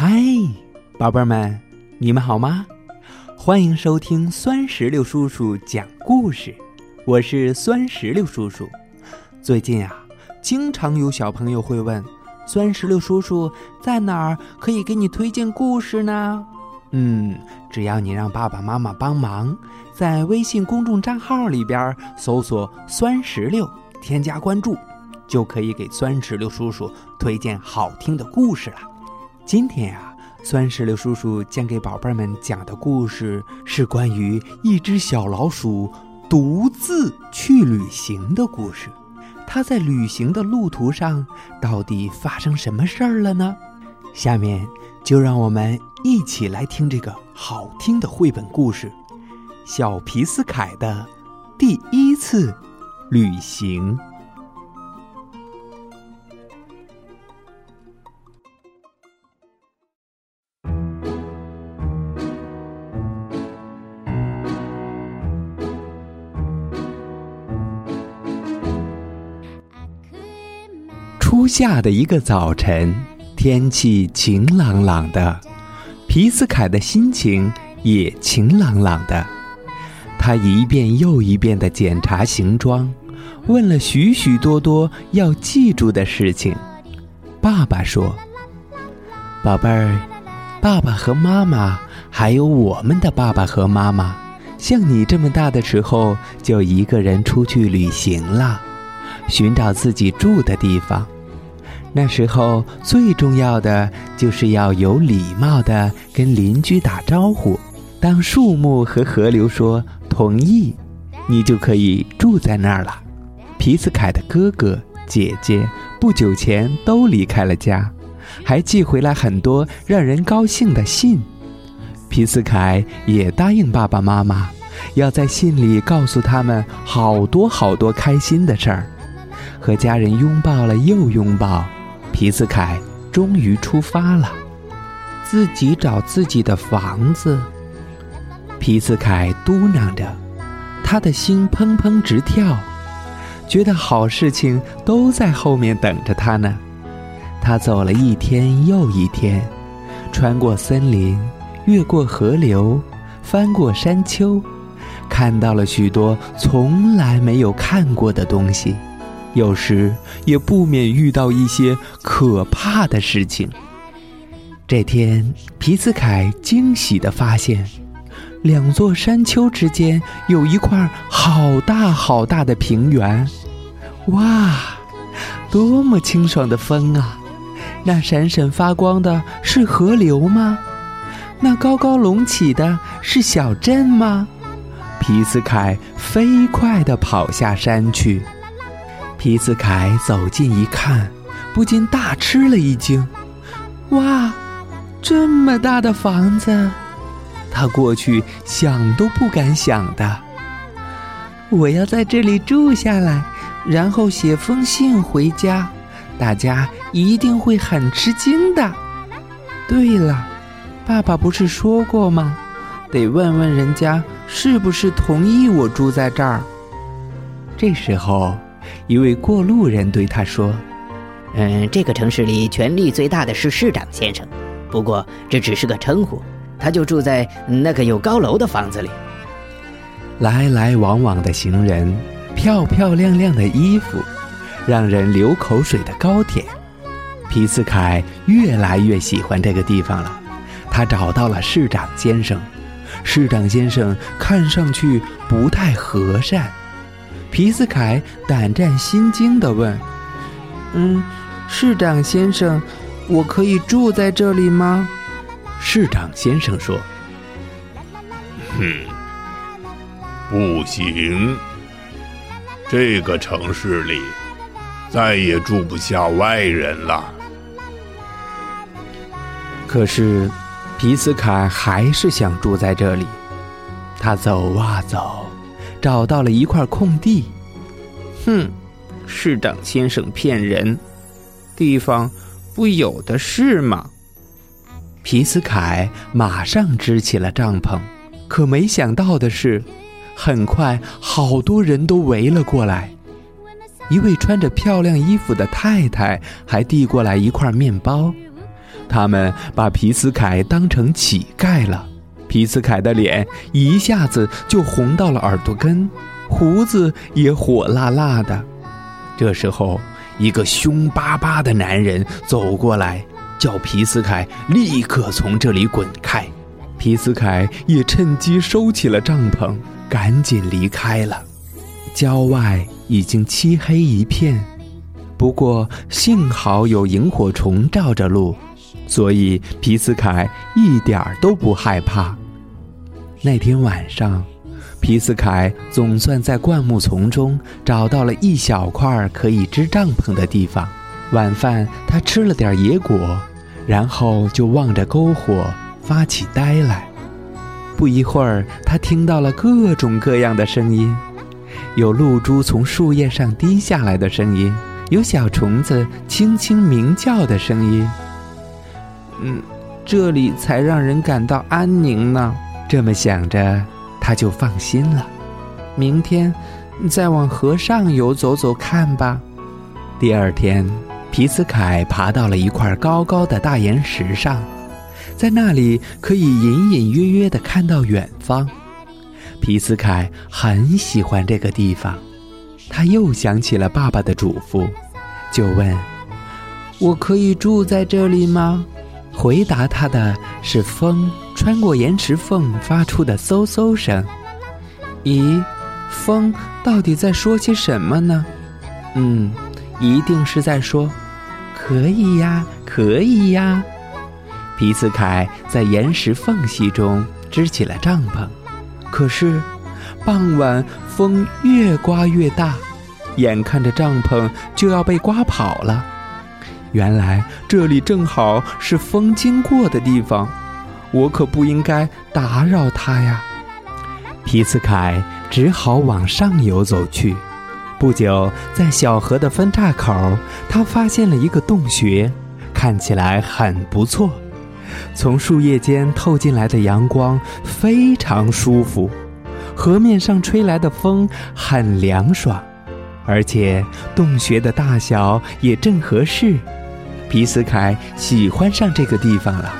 嗨，宝贝儿们，你们好吗？欢迎收听酸石榴叔叔讲故事，我是酸石榴叔叔。最近啊，经常有小朋友会问，酸石榴叔叔在哪儿可以给你推荐故事呢？嗯，只要你让爸爸妈妈帮忙，在微信公众账号里边搜索“酸石榴”，添加关注，就可以给酸石榴叔叔推荐好听的故事了。今天呀、酸石榴叔叔将给宝贝们讲的故事是关于一只小老鼠独自去旅行的故事。它在旅行的路途上到底发生什么事儿了呢？下面就让我们一起来听这个好听的绘本故事《小皮斯凯的第一次旅行》。夏的一个早晨，天气晴朗朗的，皮斯凯的心情也晴朗朗的。他一遍又一遍地检查行装，问了许许多多要记住的事情。爸爸说：“宝贝儿，爸爸和妈妈，还有我们的爸爸和妈妈，像你这么大的时候，就一个人出去旅行了，寻找自己住的地方。”那时候最重要的就是要有礼貌的跟邻居打招呼。当树木和河流说同意，你就可以住在那儿了。皮斯凯的哥哥姐姐不久前都离开了家，还寄回来很多让人高兴的信。皮斯凯也答应爸爸妈妈，要在信里告诉他们好多好多开心的事儿，和家人拥抱了又拥抱。皮斯凯终于出发了，自己找自己的房子。皮斯凯嘟囔着，他的心砰砰直跳，觉得好事情都在后面等着他呢。他走了一天又一天，穿过森林，越过河流，翻过山丘，看到了许多从来没有看过的东西。有时也不免遇到一些可怕的事情。这天，皮斯凯惊喜地发现，两座山丘之间有一块好大好大的平原。哇，多么清爽的风啊！那闪闪发光的是河流吗？那高高隆起的是小镇吗？皮斯凯飞快地跑下山去。皮斯凯走近一看，不禁大吃了一惊：“哇，这么大的房子！他过去想都不敢想的。我要在这里住下来，然后写封信回家，大家一定会很吃惊的。对了，爸爸不是说过吗？得问问人家是不是同意我住在这儿。”这时候。一位过路人对他说：“嗯，这个城市里权力最大的是市长先生，不过这只是个称呼，他就住在那个有高楼的房子里。”来来往往的行人，漂漂亮亮的衣服，让人流口水的高铁，皮斯凯越来越喜欢这个地方了。他找到了市长先生，市长先生看上去不太和善。皮斯凯胆战心惊地问：“嗯，市长先生，我可以住在这里吗？”市长先生说：“哼，不行，这个城市里再也住不下外人了。”可是，皮斯凯还是想住在这里。他走啊走。找到了一块空地，哼，市长先生骗人，地方不有的是吗？皮斯凯马上支起了帐篷，可没想到的是，很快好多人都围了过来。一位穿着漂亮衣服的太太还递过来一块面包，他们把皮斯凯当成乞丐了。皮斯凯的脸一下子就红到了耳朵根，胡子也火辣辣的。这时候，一个凶巴巴的男人走过来，叫皮斯凯立刻从这里滚开。皮斯凯也趁机收起了帐篷，赶紧离开了。郊外已经漆黑一片，不过幸好有萤火虫照着路。所以皮斯凯一点儿都不害怕。那天晚上，皮斯凯总算在灌木丛中找到了一小块可以支帐篷的地方。晚饭，他吃了点野果，然后就望着篝火发起呆来。不一会儿，他听到了各种各样的声音：有露珠从树叶上滴下来的声音，有小虫子轻轻鸣叫的声音。嗯，这里才让人感到安宁呢。这么想着，他就放心了。明天再往河上游走走看吧。第二天，皮斯凯爬到了一块高高的大岩石上，在那里可以隐隐约约的看到远方。皮斯凯很喜欢这个地方，他又想起了爸爸的嘱咐，就问：“我可以住在这里吗？”回答他的是风穿过岩石缝发出的嗖嗖声。咦，风到底在说些什么呢？嗯，一定是在说“可以呀，可以呀”。皮斯凯在岩石缝隙中支起了帐篷，可是傍晚风越刮越大，眼看着帐篷就要被刮跑了。原来这里正好是风经过的地方，我可不应该打扰它呀。皮斯凯只好往上游走去。不久，在小河的分岔口，他发现了一个洞穴，看起来很不错。从树叶间透进来的阳光非常舒服，河面上吹来的风很凉爽，而且洞穴的大小也正合适。皮斯凯喜欢上这个地方了，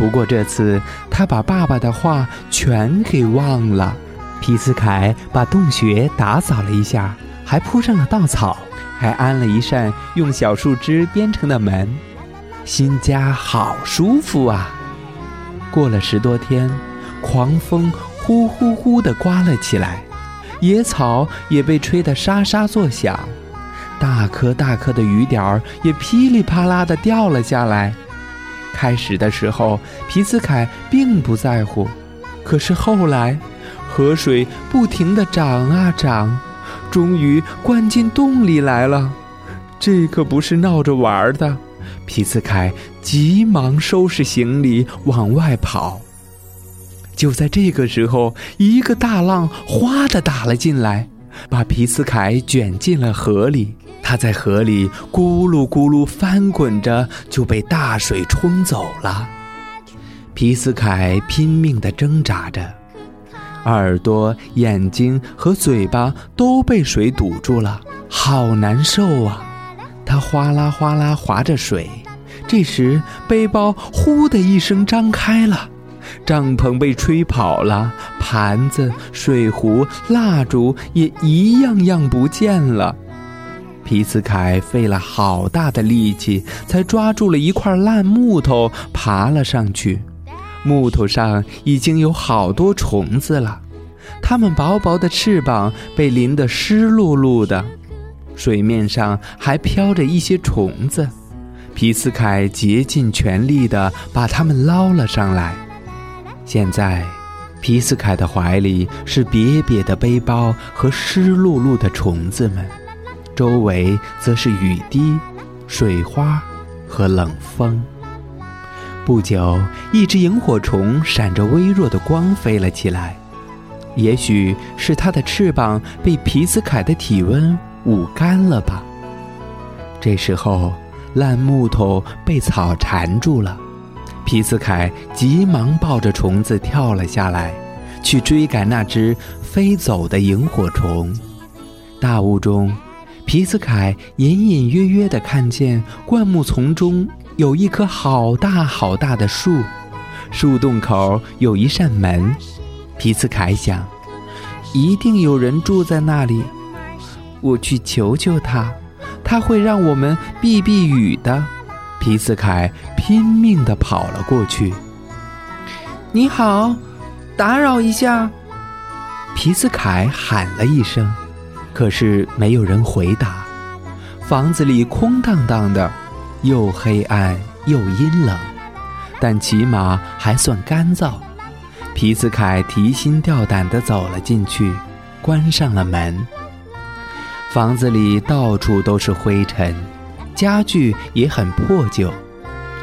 不过这次他把爸爸的话全给忘了。皮斯凯把洞穴打扫了一下，还铺上了稻草，还安了一扇用小树枝编成的门。新家好舒服啊！过了十多天，狂风呼呼呼地刮了起来，野草也被吹得沙沙作响。大颗大颗的雨点儿也噼里啪啦地掉了下来。开始的时候，皮斯凯并不在乎，可是后来，河水不停地涨啊涨，终于灌进洞里来了。这可不是闹着玩的。皮斯凯急忙收拾行李往外跑。就在这个时候，一个大浪哗地打了进来，把皮斯凯卷进了河里。他在河里咕噜咕噜翻滚着，就被大水冲走了。皮斯凯拼命地挣扎着，耳朵、眼睛和嘴巴都被水堵住了，好难受啊！他哗啦哗啦划着水，这时背包呼的一声张开了，帐篷被吹跑了，盘子、水壶、蜡烛也一样样不见了。皮斯凯费了好大的力气，才抓住了一块烂木头，爬了上去。木头上已经有好多虫子了，它们薄薄的翅膀被淋得湿漉漉的，水面上还飘着一些虫子。皮斯凯竭尽全力地把它们捞了上来。现在，皮斯凯的怀里是瘪瘪的背包和湿漉漉的虫子们。周围则是雨滴、水花和冷风。不久，一只萤火虫闪着微弱的光飞了起来，也许是它的翅膀被皮斯凯的体温捂干了吧。这时候，烂木头被草缠住了，皮斯凯急忙抱着虫子跳了下来，去追赶那只飞走的萤火虫。大雾中。皮斯凯隐隐约约地看见灌木丛中有一棵好大好大的树，树洞口有一扇门。皮斯凯想，一定有人住在那里。我去求求他，他会让我们避避雨的。皮斯凯拼命地跑了过去。你好，打扰一下。皮斯凯喊了一声，可是没有人回答。房子里空荡荡的，又黑暗又阴冷，但起码还算干燥。皮斯凯提心吊胆地走了进去，关上了门。房子里到处都是灰尘，家具也很破旧，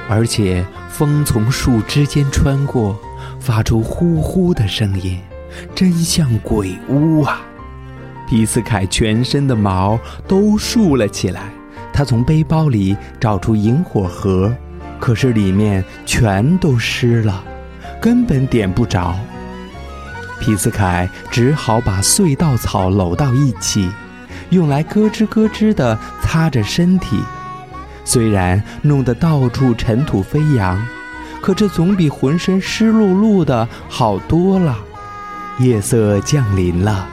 而且风从树枝间穿过，发出呼呼的声音。真像鬼屋啊！皮斯凯全身的毛都竖了起来。他从背包里找出引火盒，可是里面全都湿了，根本点不着。皮斯凯只好把碎稻草搂到一起，用来咯吱咯吱地擦着身体。虽然弄得到处尘土飞扬，可这总比浑身湿漉漉的好多了。夜色降临了，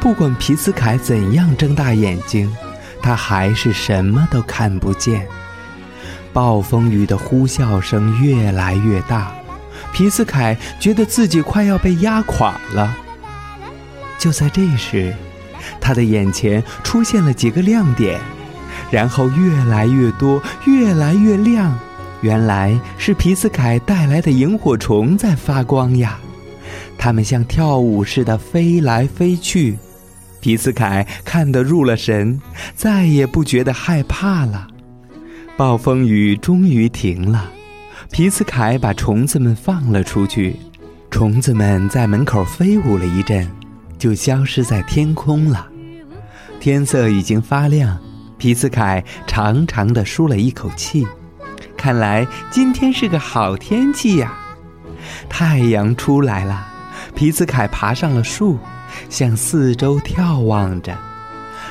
不管皮斯凯怎样睁大眼睛，他还是什么都看不见。暴风雨的呼啸声越来越大，皮斯凯觉得自己快要被压垮了。就在这时，他的眼前出现了几个亮点，然后越来越多，越来越亮。原来是皮斯凯带来的萤火虫在发光呀！它们像跳舞似的飞来飞去，皮斯凯看得入了神，再也不觉得害怕了。暴风雨终于停了，皮斯凯把虫子们放了出去，虫子们在门口飞舞了一阵，就消失在天空了。天色已经发亮，皮斯凯长长的舒了一口气，看来今天是个好天气呀，太阳出来了。皮斯凯爬上了树，向四周眺望着。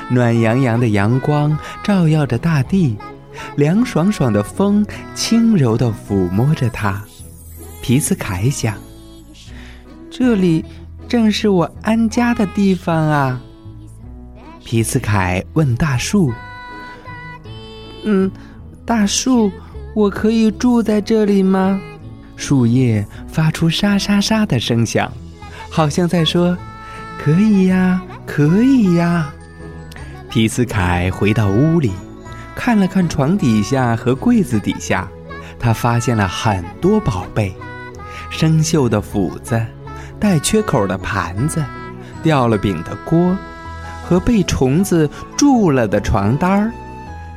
暖洋洋的阳光照耀着大地，凉爽爽的风轻柔地抚摸着它。皮斯凯想：“这里正是我安家的地方啊。”皮斯凯问大树：“嗯，大树，我可以住在这里吗？”树叶发出沙沙沙的声响。好像在说：“可以呀，可以呀。”皮斯凯回到屋里，看了看床底下和柜子底下，他发现了很多宝贝：生锈的斧子、带缺口的盘子、掉了饼的锅，和被虫子蛀了的床单儿。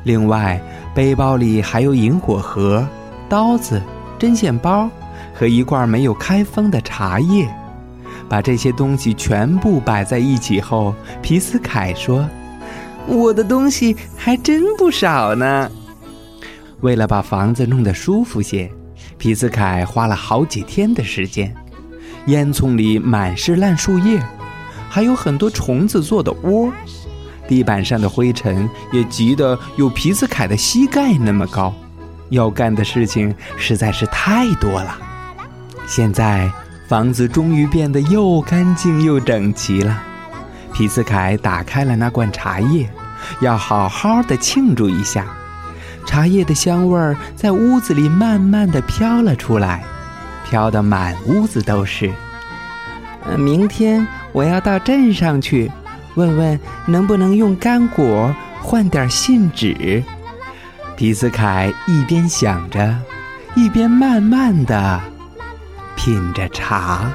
另外，背包里还有引火盒、刀子、针线包和一罐没有开封的茶叶。把这些东西全部摆在一起后，皮斯凯说：“我的东西还真不少呢。”为了把房子弄得舒服些，皮斯凯花了好几天的时间。烟囱里满是烂树叶，还有很多虫子做的窝。地板上的灰尘也积得有皮斯凯的膝盖那么高。要干的事情实在是太多了。现在。房子终于变得又干净又整齐了。皮斯凯打开了那罐茶叶，要好好的庆祝一下。茶叶的香味儿在屋子里慢慢的飘了出来，飘得满屋子都是。明天我要到镇上去，问问能不能用干果换点信纸。皮斯凯一边想着，一边慢慢的。品着茶。